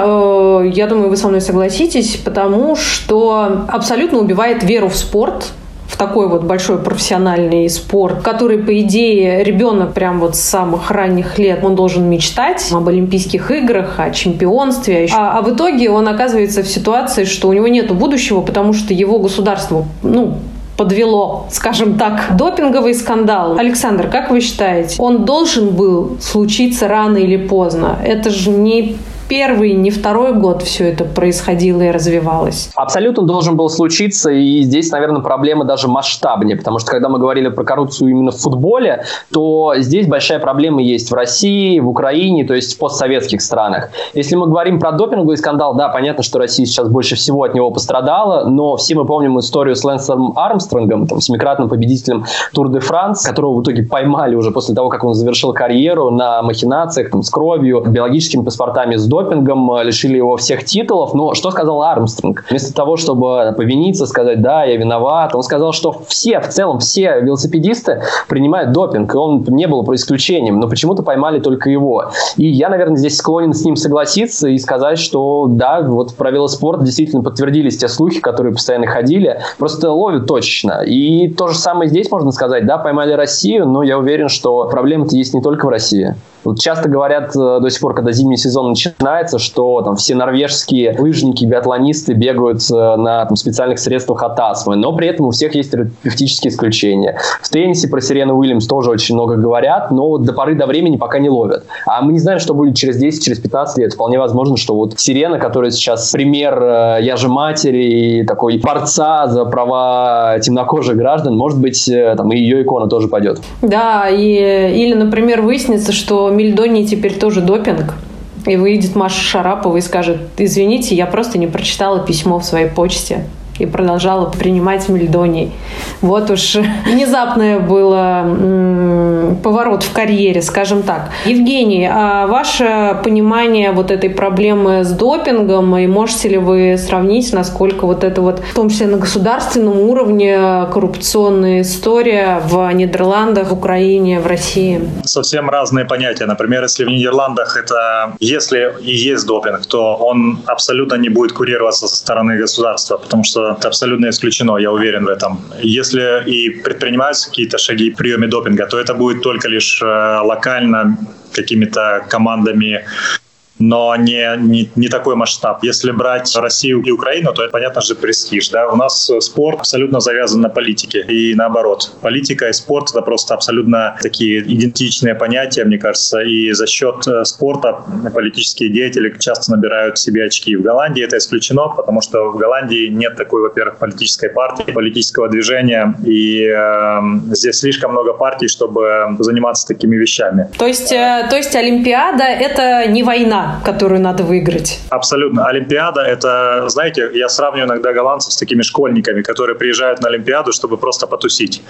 я думаю, вы со мной согласитесь, потому что абсолютно убивает веру в спорт, в такой вот большой профессиональный спорт, который, по идее, ребенок прям вот с самых ранних лет, он должен мечтать об Олимпийских играх, о чемпионстве. А, а в итоге он оказывается в ситуации, что у него нет будущего, потому что его государство, ну, подвело, скажем так, допинговый скандал. Александр, как вы считаете, он должен был случиться рано или поздно? Это же не первый, не второй год все это происходило и развивалось. Абсолютно должен был случиться, и здесь, наверное, проблема даже масштабнее, потому что когда мы говорили про коррупцию именно в футболе, то здесь большая проблема есть в России, в Украине, то есть в постсоветских странах. Если мы говорим про допинговый скандал, да, понятно, что Россия сейчас больше всего от него пострадала, но все мы помним историю с Лэнсом Армстронгом, там, семикратным победителем Тур де Франс, которого в итоге поймали уже после того, как он завершил карьеру на махинациях там, с кровью, биологическими паспортами, с допингом, э, лишили его всех титулов. Но что сказал Армстронг? Вместо того, чтобы повиниться, сказать, да, я виноват, он сказал, что все, в целом, все велосипедисты принимают допинг, и он не был по исключением, но почему-то поймали только его. И я, наверное, здесь склонен с ним согласиться и сказать, что да, вот про велоспорт действительно подтвердились те слухи, которые постоянно ходили, просто ловят точечно. И то же самое здесь можно сказать, да, поймали Россию, но я уверен, что проблема-то есть не только в России. Вот часто говорят э, до сих пор, когда зимний сезон начинается, что там все норвежские лыжники, биатлонисты бегают э, на там, специальных средствах от астмы, но при этом у всех есть терапевтические исключения. В теннисе про Сирену Уильямс тоже очень много говорят, но вот до поры до времени пока не ловят. А мы не знаем, что будет через 10, через 15 лет. Вполне возможно, что вот Сирена, которая сейчас пример э, я же матери и такой борца за права темнокожих граждан, может быть, там и ее икона тоже пойдет. Да, и, или, например, выяснится, что Мельдоний теперь тоже допинг. И выйдет Маша Шарапова и скажет, извините, я просто не прочитала письмо в своей почте и продолжала принимать мельдоний. Вот уж (laughs) внезапное было поворот в карьере, скажем так. Евгений, а ваше понимание вот этой проблемы с допингом, и можете ли вы сравнить, насколько вот это вот, в том числе на государственном уровне, коррупционная история в Нидерландах, в Украине, в России? Совсем разные понятия. Например, если в Нидерландах это, если и есть допинг, то он абсолютно не будет курироваться со стороны государства, потому что это абсолютно исключено, я уверен в этом. Если и предпринимаются какие-то шаги в приеме допинга, то это будет только лишь э, локально какими-то командами но не, не, не такой масштаб. Если брать Россию и Украину, то это, понятно же, престиж. Да? У нас спорт абсолютно завязан на политике и наоборот. Политика и спорт — это просто абсолютно такие идентичные понятия, мне кажется, и за счет э, спорта политические деятели часто набирают себе очки. В Голландии это исключено, потому что в Голландии нет такой, во-первых, политической партии, политического движения, и э, здесь слишком много партий, чтобы заниматься такими вещами. То есть, э, то есть Олимпиада — это не война? Которую надо выиграть. Абсолютно. Олимпиада — это, знаете, я сравниваю иногда голландцев с такими школьниками, которые приезжают на Олимпиаду, чтобы просто потусить.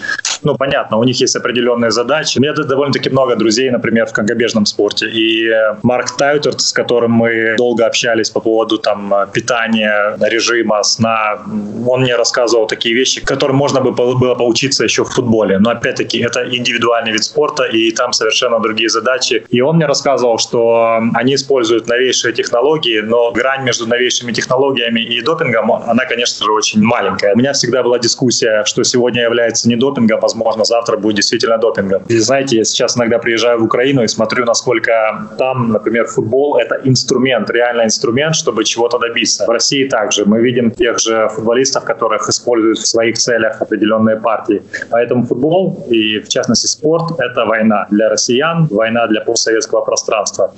Ну, понятно, у них есть определенные задачи. У меня довольно-таки много друзей, например, в конькобежном спорте. И э, Марк Тайтерт, с которым мы долго общались по поводу там питания, режима, сна, он мне рассказывал такие вещи, которым можно было поучиться еще в футболе. Но опять-таки это индивидуальный вид спорта, и там совершенно другие задачи. И он мне рассказывал, что они используют используют новейшие технологии, но грань между новейшими технологиями и допингом, она, конечно же, очень маленькая. У меня всегда была дискуссия, что сегодня является не допингом, возможно, завтра будет действительно допингом. И знаете, я сейчас иногда приезжаю в Украину и смотрю, насколько там, например, футбол — это инструмент, реальный инструмент, чтобы чего-то добиться. В России также. Мы видим тех же футболистов, которых используют в своих целях определенные партии. Поэтому футбол и, в частности, спорт — это война для россиян, война для постсоветского пространства.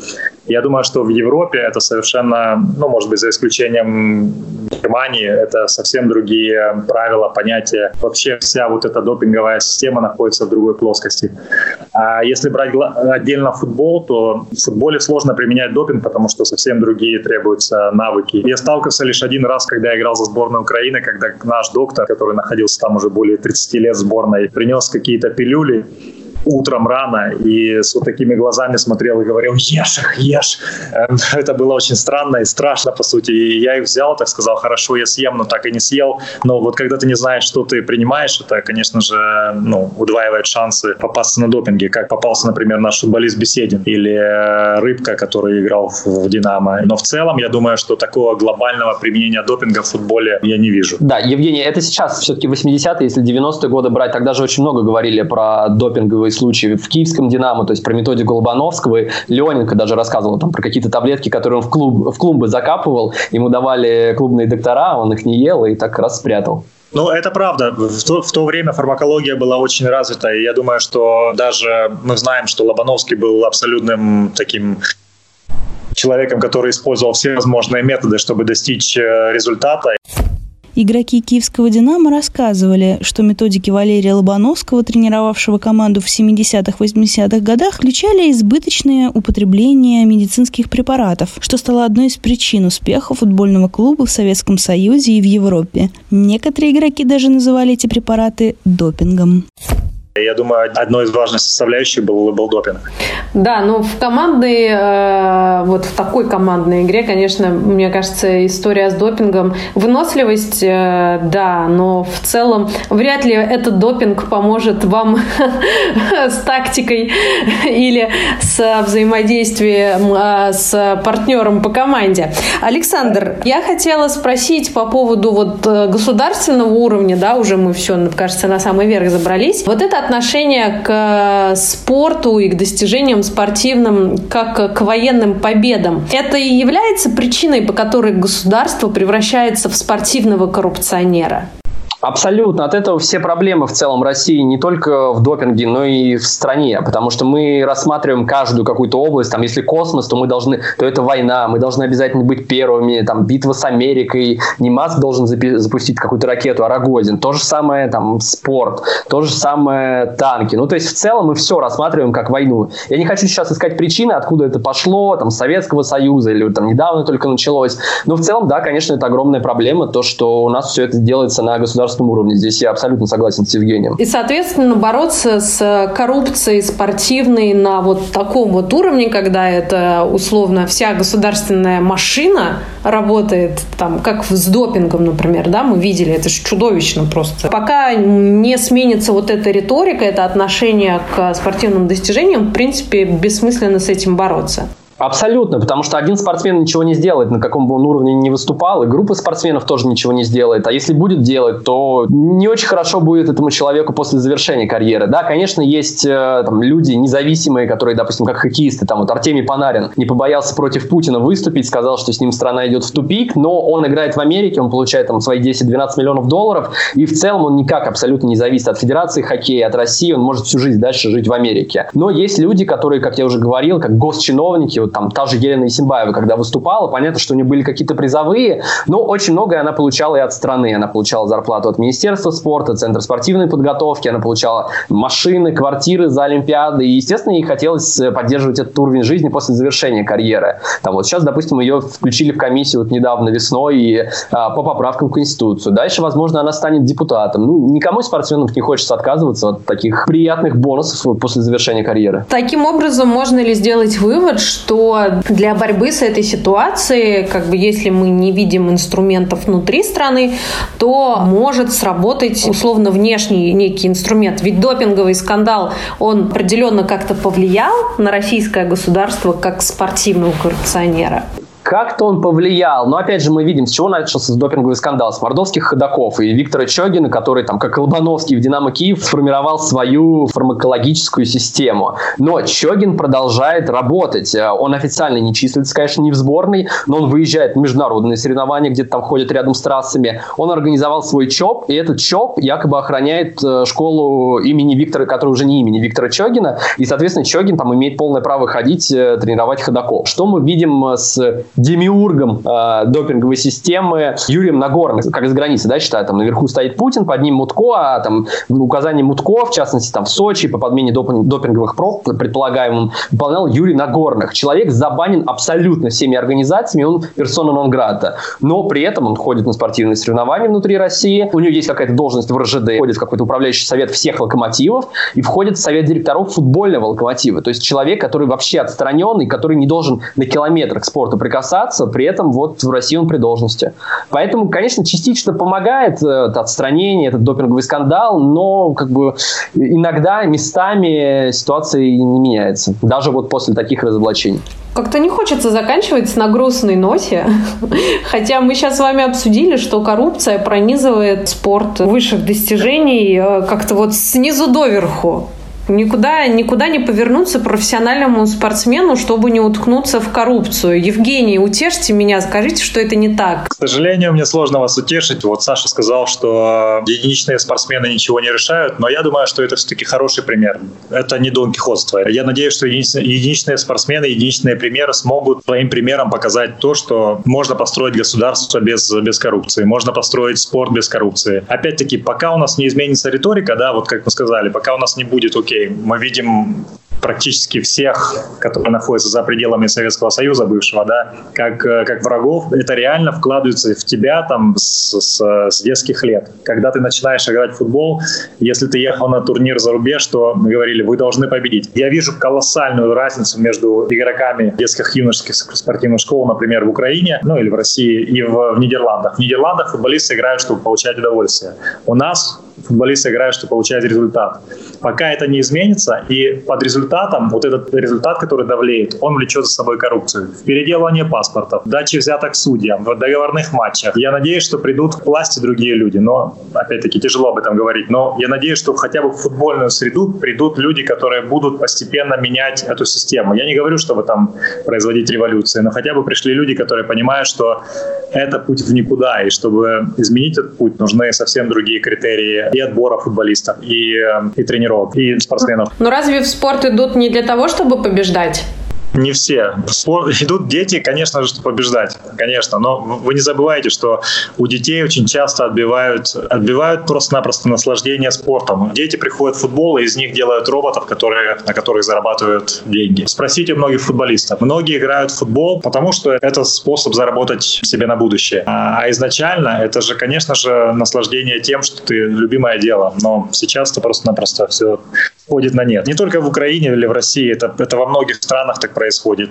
Я думаю, что в Европе это совершенно, ну, может быть, за исключением Германии, это совсем другие правила, понятия. Вообще вся вот эта допинговая система находится в другой плоскости. А если брать отдельно футбол, то в футболе сложно применять допинг, потому что совсем другие требуются навыки. Я сталкивался лишь один раз, когда я играл за сборную Украины, когда наш доктор, который находился там уже более 30 лет в сборной, принес какие-то пилюли, утром рано и с вот такими глазами смотрел и говорил «Ешь их, ешь!». Эм, (laughs) это было очень странно и страшно, по сути. И я их взял, так сказал, хорошо, я съем, но так и не съел. Но вот когда ты не знаешь, что ты принимаешь, это, конечно же, ну, удваивает шансы попасться на допинге, как попался, например, наш футболист Беседин или э, Рыбка, который играл в «Динамо». Но в целом, я думаю, что такого глобального применения допинга в футболе я не вижу. Да, Евгений, это сейчас все-таки 80-е, если 90-е годы брать, тогда же очень много говорили про допинговые случаи в киевском «Динамо», то есть про методику Лобановского. И Леоненко даже рассказывал там про какие-то таблетки, которые он в, клуб, в клумбы закапывал. Ему давали клубные доктора, он их не ел и так раз спрятал. Ну, это правда. В то, в то время фармакология была очень развита. И я думаю, что даже мы знаем, что Лобановский был абсолютным таким человеком, который использовал все возможные методы, чтобы достичь э, результата. Игроки киевского «Динамо» рассказывали, что методики Валерия Лобановского, тренировавшего команду в 70-80-х годах, включали избыточное употребление медицинских препаратов, что стало одной из причин успеха футбольного клуба в Советском Союзе и в Европе. Некоторые игроки даже называли эти препараты допингом. Я думаю, одной из важных составляющих был, был допинг. Да, но в командной, э, вот в такой командной игре, конечно, мне кажется, история с допингом, выносливость, э, да, но в целом вряд ли этот допинг поможет вам (laughs) с тактикой или с взаимодействием э, с партнером по команде. Александр, я хотела спросить по поводу вот государственного уровня, да, уже мы все, кажется, на самый верх забрались. Вот это отношение к э, спорту и к достижениям спортивным, как к военным победам. Это и является причиной, по которой государство превращается в спортивного коррупционера. Абсолютно. От этого все проблемы в целом России не только в допинге, но и в стране. Потому что мы рассматриваем каждую какую-то область. Там, если космос, то мы должны, то это война. Мы должны обязательно быть первыми. Там, битва с Америкой. Не Маск должен запустить какую-то ракету, а Рогозин. То же самое там спорт. То же самое танки. Ну, то есть в целом мы все рассматриваем как войну. Я не хочу сейчас искать причины, откуда это пошло, там, Советского Союза или там недавно только началось. Но в целом, да, конечно, это огромная проблема, то, что у нас все это делается на государственном государственном уровне. Здесь я абсолютно согласен с Евгением. И, соответственно, бороться с коррупцией спортивной на вот таком вот уровне, когда это условно вся государственная машина работает, там, как с допингом, например, да, мы видели, это же чудовищно просто. Пока не сменится вот эта риторика, это отношение к спортивным достижениям, в принципе, бессмысленно с этим бороться. Абсолютно, потому что один спортсмен ничего не сделает, на каком бы он уровне не выступал, и группа спортсменов тоже ничего не сделает. А если будет делать, то не очень хорошо будет этому человеку после завершения карьеры. Да, конечно, есть э, там, люди независимые, которые, допустим, как хоккеисты, там вот Артемий Панарин не побоялся против Путина выступить, сказал, что с ним страна идет в тупик, но он играет в Америке, он получает там свои 10-12 миллионов долларов, и в целом он никак абсолютно не зависит от Федерации хоккея, от России, он может всю жизнь дальше жить в Америке. Но есть люди, которые, как я уже говорил, как госчиновники, вот там та же Елена Исимбаева, когда выступала, понятно, что у нее были какие-то призовые, но очень многое она получала и от страны. Она получала зарплату от Министерства спорта, Центра спортивной подготовки, она получала машины, квартиры за Олимпиады, и, естественно, ей хотелось э, поддерживать этот уровень жизни после завершения карьеры. Там вот сейчас, допустим, ее включили в комиссию вот недавно весной и, а, по поправкам в Конституцию. Дальше, возможно, она станет депутатом. Ну, никому из спортсменов не хочется отказываться от таких приятных бонусов после завершения карьеры. Таким образом, можно ли сделать вывод, что для борьбы с этой ситуацией, как бы если мы не видим инструментов внутри страны, то может сработать условно внешний некий инструмент. Ведь допинговый скандал, он определенно как-то повлиял на российское государство как спортивного коррупционера. Как-то он повлиял. Но опять же мы видим, с чего начался допинговый скандал. С мордовских ходаков и Виктора Чогина, который там, как Лобановский в «Динамо Киев», сформировал свою фармакологическую систему. Но Чогин продолжает работать. Э, он официально не числится, конечно, не в сборной, но он выезжает в международные соревнования, где-то там ходит рядом с трассами. Он организовал свой ЧОП, и этот ЧОП якобы охраняет э, школу имени Виктора, которая уже не имени Виктора Чогина. И, соответственно, Чогин там имеет полное право ходить, э, тренировать ходаков. Что мы видим с демиургом э, допинговой системы Юрием Нагорным, как из границы, да, считаю, там наверху стоит Путин, под ним Мутко, а там указание Мутко, в частности, там в Сочи по подмене допинг, допинговых проб, предполагаемым, выполнял Юрий Нагорных. Человек забанен абсолютно всеми организациями, он персона нон грата. Но при этом он ходит на спортивные соревнования внутри России, у него есть какая-то должность в РЖД, входит в какой-то управляющий совет всех локомотивов и входит в совет директоров футбольного локомотива. То есть человек, который вообще отстраненный, который не должен на километр к спорту прикасаться, спасаться, при этом вот в России он при должности. Поэтому, конечно, частично помогает э, это отстранение, этот допинговый скандал, но как бы иногда местами ситуация не меняется, даже вот после таких разоблачений. Как-то не хочется заканчивать на грустной ноте. (laughs) Хотя мы сейчас с вами обсудили, что коррупция пронизывает спорт высших достижений э, как-то вот снизу доверху. Никуда, никуда не повернуться профессиональному спортсмену, чтобы не уткнуться в коррупцию. Евгений, утешьте меня, скажите, что это не так. К сожалению, мне сложно вас утешить. Вот Саша сказал, что единичные спортсмены ничего не решают, но я думаю, что это все-таки хороший пример. Это не Дон Кихотство. Я надеюсь, что единичные спортсмены, единичные примеры смогут своим примером показать то, что можно построить государство без, без коррупции, можно построить спорт без коррупции. Опять-таки, пока у нас не изменится риторика, да, вот как мы сказали, пока у нас не будет, окей, окей, мы видим практически всех, которые находятся за пределами Советского Союза бывшего, да, как, э, как врагов, это реально вкладывается в тебя там с, с, с детских лет. Когда ты начинаешь играть в футбол, если ты ехал на турнир за рубеж, то мы говорили, вы должны победить. Я вижу колоссальную разницу между игроками детских юношеских спортивных школ, например, в Украине, ну или в России, и в, в Нидерландах. В Нидерландах футболисты играют, чтобы получать удовольствие. У нас футболисты играют, чтобы получать результат. Пока это не изменится, и под результатом, вот этот результат, который давлеет, он влечет за собой коррупцию. Переделывание паспортов, дачи взяток судьям, в договорных матчах. Я надеюсь, что придут к власти другие люди, но, опять-таки, тяжело об этом говорить, но я надеюсь, что хотя бы в футбольную среду придут люди, которые будут постепенно менять эту систему. Я не говорю, чтобы там производить революции, но хотя бы пришли люди, которые понимают, что это путь в никуда, и чтобы изменить этот путь, нужны совсем другие критерии и отбора футболистов, и, э, и тренеров, и спортсменов. Но разве в спорт идут не для того, чтобы побеждать? Не все. (laughs) Идут дети, конечно же, побеждать, конечно. Но вы не забывайте, что у детей очень часто отбивают, отбивают просто-напросто наслаждение спортом. Дети приходят в футбол, и из них делают роботов, которые, на которых зарабатывают деньги. Спросите многих футболистов. Многие играют в футбол, потому что это способ заработать себе на будущее. А, а изначально это же, конечно же, наслаждение тем, что ты любимое дело. Но сейчас это просто-напросто все сходит на нет. Не только в Украине или в России, это, это во многих странах так происходит.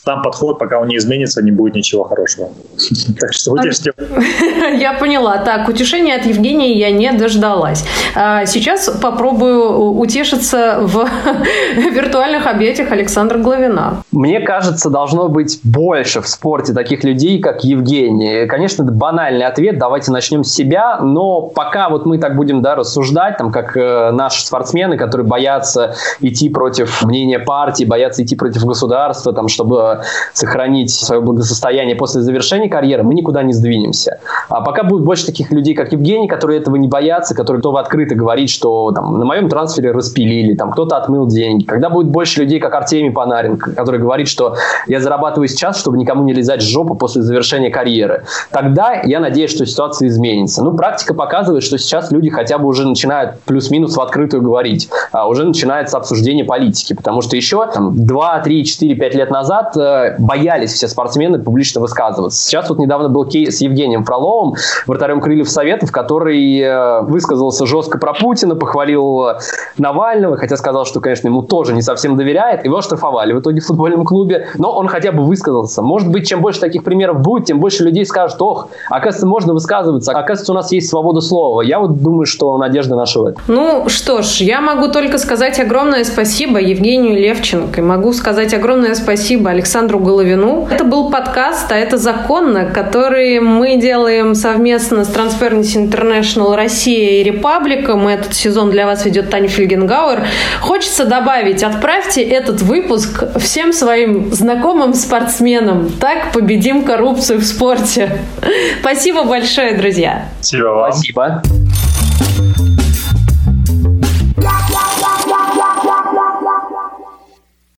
Там подход, пока он не изменится, не будет ничего хорошего. (laughs) Так что утешьте. (laughs) Я поняла. Так, утешения от Евгения я не дождалась. А, сейчас попробую утешиться в (laughs) виртуальных объятиях Александра Главина. Мне кажется, должно быть больше в спорте таких людей, как Евгений. Конечно, это банальный ответ. Давайте начнем с себя. Но пока вот мы так будем да, рассуждать, там, как э, наши спортсмены, которые боятся идти против мнения партии, боятся идти против государства, там, чтобы сохранить свое благосостояние после завершения карьеры, мы никуда не сдвинемся. А пока будет больше таких людей, как Евгений, которые этого не боятся, которые готовы открыто говорить, что там, на моем трансфере распилили, там кто-то отмыл деньги. Когда будет больше людей, как Артемий Панарин, который говорит, что я зарабатываю сейчас, чтобы никому не лизать в жопу после завершения карьеры, тогда я надеюсь, что ситуация изменится. Ну, практика показывает, что сейчас люди хотя бы уже начинают плюс-минус в открытую говорить, а уже начинается обсуждение политики, потому что еще там, 2, 3, 4, 5 лет назад э, боялись все спортсмены публично высказываться. Сейчас вот недавно был кейс с Евгением Фроловым, вратарем Крыльев Советов, который э, высказался жестко про Путина, похвалил Навального, хотя сказал, что, конечно, ему тоже не совсем доверяет. Его штрафовали в итоге в футбольном клубе, но он хотя бы высказался. Может быть, чем больше таких примеров будет, тем больше людей скажут, ох, оказывается, можно высказываться, оказывается, у нас есть свобода слова. Я вот думаю, что надежда наша в этом. Ну что ж, я могу только сказать огромное спасибо Евгению Левченко. И могу сказать огромное спасибо Александру Головину. Это был подкаст, а это законно, который мы делаем совместно с Transparency International Россия и Репаблика. Мы этот сезон для вас ведет Таня Фельгенгауэр. Хочется добавить, отправьте этот выпуск всем своим знакомым спортсменам. Так победим коррупцию в спорте. Спасибо большое, друзья. Спасибо вам. Спасибо.